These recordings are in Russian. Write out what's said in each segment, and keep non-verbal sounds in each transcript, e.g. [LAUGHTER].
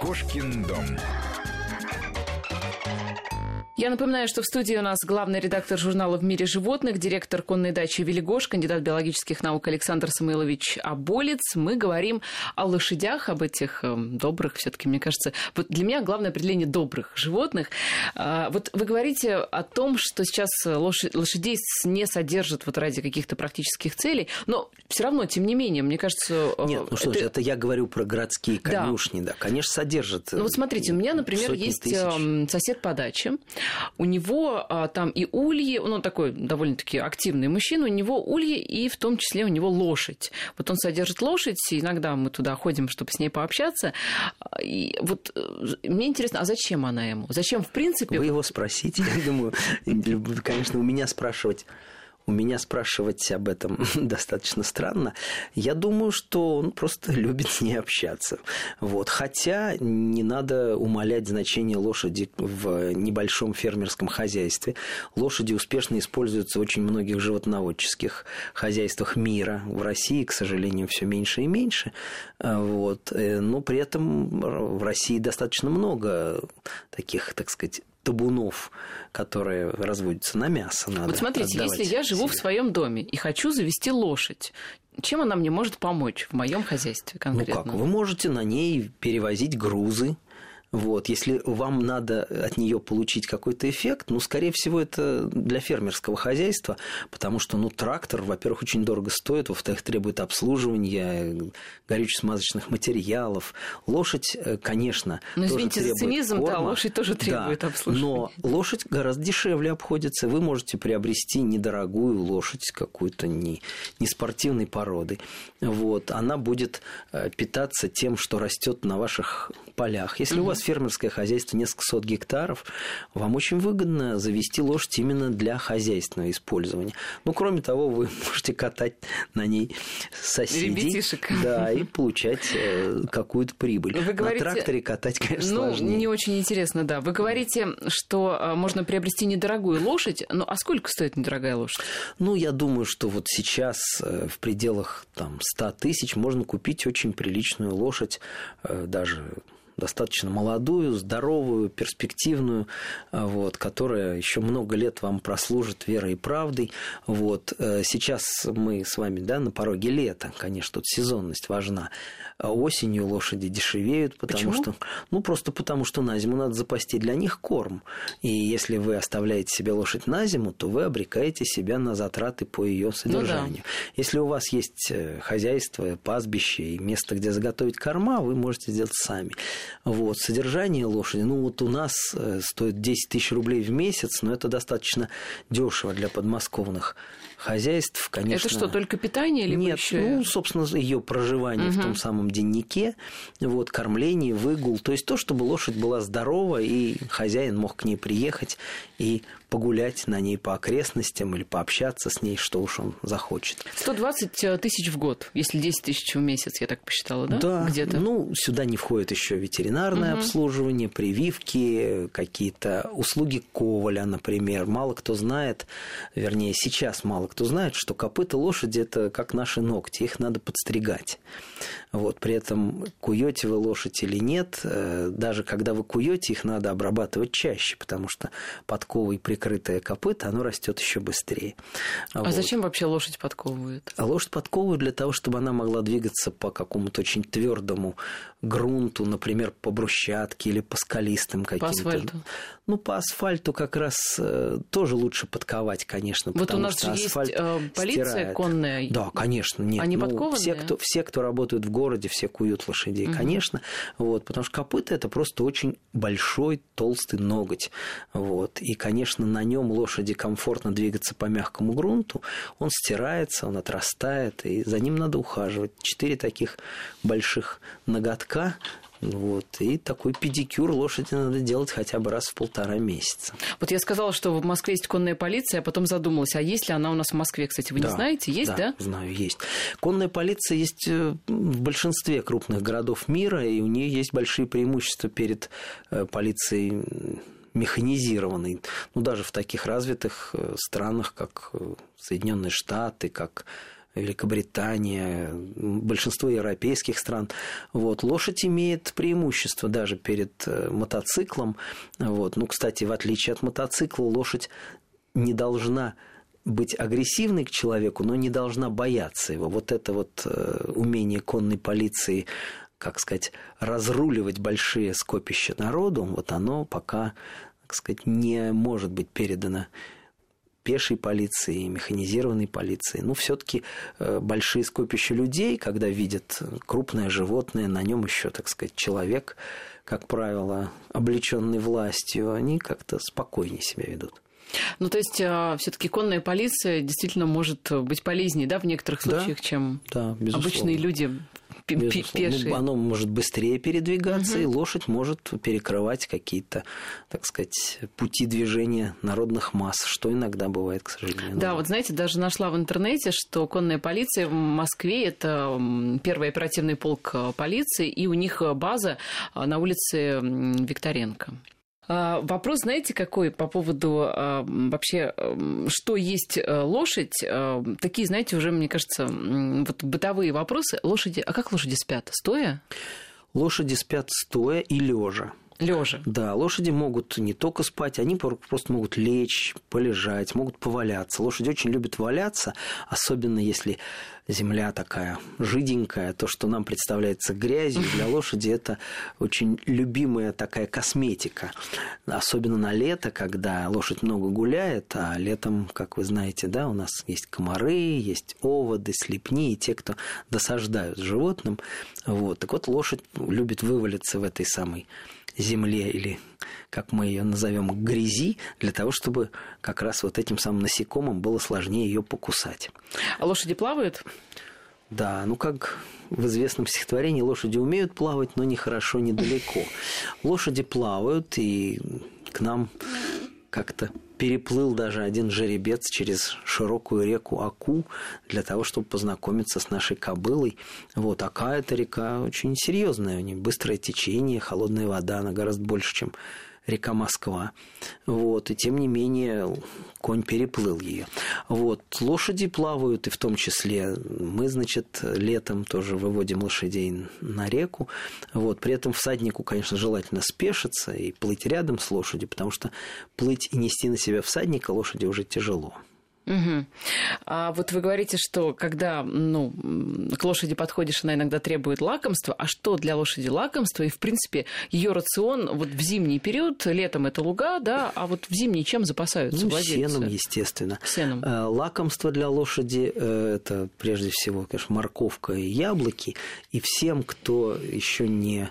Кошкин дом. Я напоминаю, что в студии у нас главный редактор журнала «В мире животных», директор конной дачи «Велигош», кандидат биологических наук Александр Самойлович Аболец. Мы говорим о лошадях, об этих э, добрых, все таки мне кажется, вот для меня главное определение добрых животных. А, вот вы говорите о том, что сейчас лошадей не содержат вот ради каких-то практических целей, но все равно, тем не менее, мне кажется... Э, Нет, ну что это... это я говорю про городские конюшни, да, да конечно, содержат. Ну вот смотрите, у меня, например, есть тысяч. Эм, сосед по даче, у него а, там и ульи, он такой довольно-таки активный мужчина, у него ульи и в том числе у него лошадь. Вот он содержит лошадь, и иногда мы туда ходим, чтобы с ней пообщаться. И вот э, мне интересно, а зачем она ему? Зачем, в принципе... Вы его спросите, я думаю, конечно, у меня спрашивать у меня спрашивать об этом [LAUGHS] достаточно странно. Я думаю, что он просто [LAUGHS] любит с ней общаться. Вот. Хотя не надо умалять значение лошади в небольшом фермерском хозяйстве. Лошади успешно используются в очень многих животноводческих хозяйствах мира. В России, к сожалению, все меньше и меньше. Вот. Э, но при этом в России достаточно много таких, так сказать, табунов, которые разводятся на мясо. Надо вот смотрите, если я живу себе. в своем доме и хочу завести лошадь, чем она мне может помочь в моем хозяйстве конкретно? Ну как, вы можете на ней перевозить грузы, вот. Если вам надо от нее получить какой-то эффект, ну, скорее всего, это для фермерского хозяйства, потому что, ну, трактор, во-первых, очень дорого стоит, во-вторых, требует обслуживания, горюче-смазочных материалов. Лошадь, э, конечно, ну, извините, тоже требует за цинизм, корма. да, лошадь тоже требует да, обслуживания. Но лошадь гораздо дешевле обходится. Вы можете приобрести недорогую лошадь какую-то не, не спортивной породы. Вот. Она будет э, питаться тем, что растет на ваших полях. Если угу. у вас фермерское хозяйство несколько сот гектаров, вам очень выгодно завести лошадь именно для хозяйственного использования. Ну, кроме того, вы [LAUGHS] можете катать на ней соседей. Ребятишек. Да, и [LAUGHS] получать э, какую-то прибыль. Вы говорите, на тракторе катать, конечно, ну, сложнее. не очень интересно, да. Вы говорите, что э, можно приобрести недорогую лошадь, ну, а сколько стоит недорогая лошадь? Ну, я думаю, что вот сейчас э, в пределах там 100 тысяч можно купить очень приличную лошадь, даже достаточно молодую, здоровую, перспективную, а, вот, которая еще много лет вам прослужит верой и правдой. Вот. Э, сейчас мы с вами да, на пороге лета, конечно, тут сезонность важна. А осенью лошади дешевеют, потому Почему? что... Ну, просто потому что на зиму надо запасти для них корм. И если вы оставляете себе лошадь на зиму, то вы обрекаете себя на затраты по ее содержанию. Ну, да. Если у вас есть э, хозяйство, пастбище и место, где заготовить корма, вы можете сделать сами. Вот. Содержание лошади, ну, вот у нас э, стоит 10 тысяч рублей в месяц, но это достаточно дешево для подмосковных хозяйств, конечно. Это что, только питание или Нет, еще... ну, собственно, ее проживание угу. в том самом деннике, вот, кормление, выгул, то есть то, чтобы лошадь была здорова, и хозяин мог к ней приехать и погулять на ней по окрестностям или пообщаться с ней, что уж он захочет. 120 э, тысяч в год, если 10 тысяч в месяц, я так посчитала, да? Да, где-то. Ну, сюда не входит еще ветеринарное угу. обслуживание, прививки, какие-то услуги коваля, например. Мало кто знает, вернее, сейчас мало кто знает, что копыта лошади это как наши ногти, их надо подстригать. Вот, при этом куете вы лошадь или нет, э, даже когда вы куете, их надо обрабатывать чаще, потому что подковой прикрытое копыто, оно растет еще быстрее. А вот. зачем вообще лошадь подковывают? А лошадь подковывают для того, чтобы она могла двигаться по какому-то очень твердому грунту, например, по брусчатке или по скалистым каким-то. По асфальту? Ну, по асфальту как раз э, тоже лучше подковать, конечно, вот потому у нас что асфальт есть э, полиция стирает. конная. Да, конечно, нет. Они ну, подкованные? Все кто, все, кто работают в городе, все куют лошадей, угу. конечно. Вот, потому что копыта – это просто очень большой, толстый ноготь. Вот, и, конечно, на нем лошади комфортно двигаться по мягкому грунту. Он стирается, он отрастает, и за ним надо ухаживать. Четыре таких больших ноготка вот. И такой педикюр лошади надо делать хотя бы раз в полтора месяца. Вот я сказала, что в Москве есть конная полиция, а потом задумалась, а есть ли она у нас в Москве, кстати, вы да, не знаете? Есть, да? Да, знаю, есть. Конная полиция есть э, в большинстве крупных городов мира, и у нее есть большие преимущества перед э, полицией механизированной. Ну, даже в таких развитых э, странах, как Соединенные Штаты, как Великобритания, большинство европейских стран. Вот. Лошадь имеет преимущество даже перед э, мотоциклом. Вот. Ну, кстати, в отличие от мотоцикла, лошадь не должна быть агрессивной к человеку, но не должна бояться его. Вот это вот э, умение конной полиции, как сказать, разруливать большие скопища народу, вот оно пока, так сказать, не может быть передано пешей полиции, механизированной полиции. Ну, все-таки э, большие скопища людей, когда видят крупное животное, на нем еще, так сказать, человек, как правило, облеченный властью, они как-то спокойнее себя ведут. Ну, то есть, а, все-таки конная полиция действительно может быть полезнее, да, в некоторых случаях, да, чем да, обычные люди пешие. Ну, оно может быстрее передвигаться, угу. и лошадь может перекрывать какие-то, так сказать, пути движения народных масс, что иногда бывает, к сожалению. Да, вот знаете, даже нашла в интернете, что конная полиция в Москве это первый оперативный полк э, полиции, и у них база э, на улице Викторенко. А, вопрос, знаете, какой по поводу а, вообще, что есть э, лошадь? А, такие, знаете, уже, мне кажется, вот бытовые вопросы. Лошади, а как лошади спят? Стоя? Лошади спят стоя и лежа. Лежа. Да, лошади могут не только спать, они просто могут лечь, полежать, могут поваляться. Лошади очень любят валяться, особенно если земля такая жиденькая, то, что нам представляется грязью, для лошади это очень любимая такая косметика. Особенно на лето, когда лошадь много гуляет, а летом, как вы знаете, да, у нас есть комары, есть оводы, слепни, и те, кто досаждают животным. Вот. Так вот, лошадь любит вывалиться в этой самой земле или, как мы ее назовем, грязи, для того, чтобы как раз вот этим самым насекомым было сложнее ее покусать. А лошади плавают? Да, ну как в известном стихотворении лошади умеют плавать, но не хорошо, недалеко. [LAUGHS] Лошади плавают, и к нам как-то переплыл даже один жеребец через широкую реку Аку для того, чтобы познакомиться с нашей кобылой. Вот, Ака – это река очень серьезная, у нее быстрое течение, холодная вода, она гораздо больше, чем река Москва. Вот, и тем не менее конь переплыл ее. Вот, лошади плавают, и в том числе мы, значит, летом тоже выводим лошадей на реку. Вот, при этом всаднику, конечно, желательно спешиться и плыть рядом с лошадью, потому что плыть и нести на себя всадника лошади уже тяжело. Угу. А вот вы говорите, что когда ну, к лошади подходишь, она иногда требует лакомства. А что для лошади лакомство? И, в принципе, ее рацион вот в зимний период, летом это луга, да, а вот в зимний чем запасаются ну, владельцы? Сеном, естественно. Сеном. Э, лакомство для лошади э, – это прежде всего, конечно, морковка и яблоки. И всем, кто еще не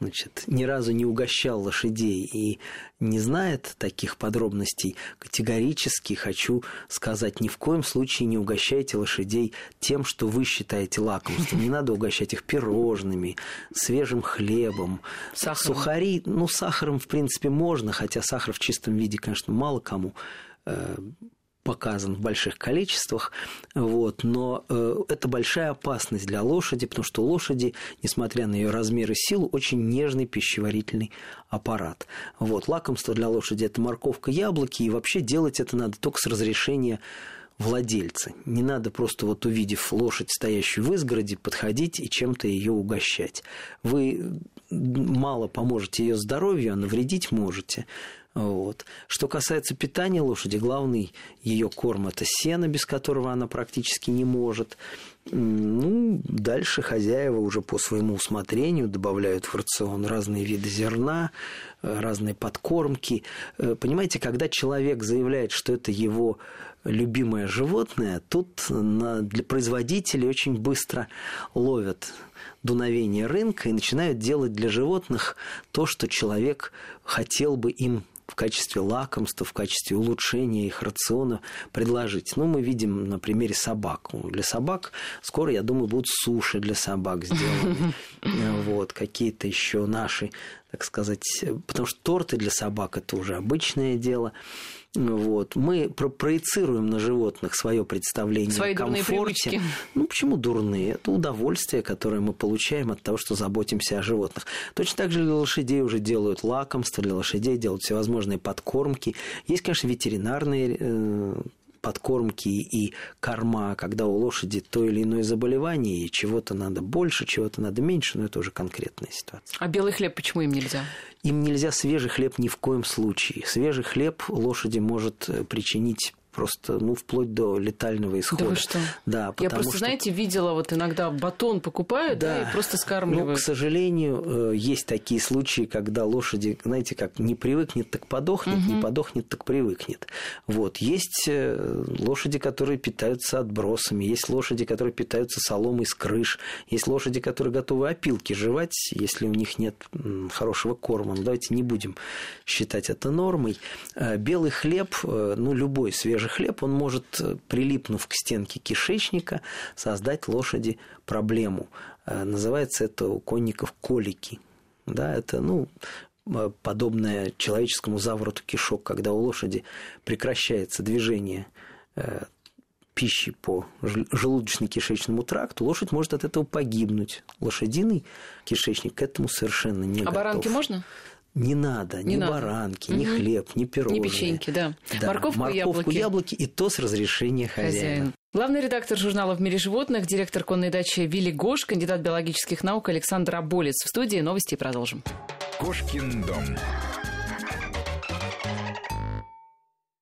значит, ни разу не угощал лошадей и не знает таких подробностей, категорически хочу сказать, ни в коем случае не угощайте лошадей тем, что вы считаете лакомством. Не надо угощать их пирожными, свежим хлебом, сахаром. сухари. Ну, сахаром, в принципе, можно, хотя сахар в чистом виде, конечно, мало кому э, показан в больших количествах, вот, но э, это большая опасность для лошади, потому что лошади, несмотря на ее размер и силу, очень нежный пищеварительный аппарат. Вот, лакомство для лошади – это морковка, яблоки, и вообще делать это надо только с разрешения владельца. Не надо просто вот увидев лошадь, стоящую в изгороде, подходить и чем-то ее угощать. Вы мало поможете ее здоровью, а навредить можете. Вот. Что касается питания лошади, главный ее корм – это сено, без которого она практически не может. Ну, дальше хозяева уже по своему усмотрению добавляют в рацион разные виды зерна, э, разные подкормки. Э, понимаете, когда человек заявляет, что это его любимое животное, тут для производителей очень быстро ловят дуновение рынка и начинают делать для животных то, что человек хотел бы им в качестве лакомства, в качестве улучшения их рациона предложить. Ну, мы видим на примере собак. Для собак скоро, я думаю, будут суши для собак сделаны. [LAUGHS] Вот, какие-то еще наши, так сказать, потому что торты для собак это уже обычное дело. Вот. Мы про проецируем на животных свое представление Свои о комфорте. Ну, почему дурные? Это удовольствие, которое мы получаем от того, что заботимся о животных. Точно так же для лошадей уже делают лакомства, для лошадей делают всевозможные подкормки. Есть, конечно, ветеринарные э, подкормки и корма, когда у лошади то или иное заболевание, и чего-то надо больше, чего-то надо меньше, но это уже конкретная ситуация. А белый хлеб почему им нельзя? Им нельзя свежий хлеб ни в коем случае. Свежий хлеб лошади может э, причинить просто, ну, вплоть до летального исхода. Да вы что? Да, Я просто, что... знаете, видела, вот иногда батон покупают, да, да и просто скармливают. Ну, к сожалению, э, есть такие случаи, когда лошади, знаете, как не привыкнет, так подохнет, угу. не подохнет, так привыкнет. Вот. Есть э, лошади, которые питаются отбросами, есть лошади, которые питаются соломой с крыш, есть лошади, которые готовы опилки жевать, если у них нет хорошего корма. Но давайте не будем считать это нормой. Э, белый хлеб, ну, любой свежий же хлеб, он может, э, прилипнув к стенке кишечника, создать лошади проблему. Э, называется это у конников колики. Да, это, ну, э, подобное человеческому завороту кишок, когда у лошади прекращается движение пищи по желудочно-кишечному тракту, лошадь может от этого погибнуть. Лошадиный кишечник к этому совершенно не а готов. А баранки можно? Не надо не ни надо. баранки, угу. ни хлеб, ни пирожные. Ни печеньки, да. да. Морковку, Морковку яблоки. яблоки. И то с разрешения хозяина. Хозяин. Главный редактор журнала «В мире животных», директор конной дачи Вилли Гош, кандидат биологических наук Александр Аболец. В студии новости продолжим. Кошкин дом.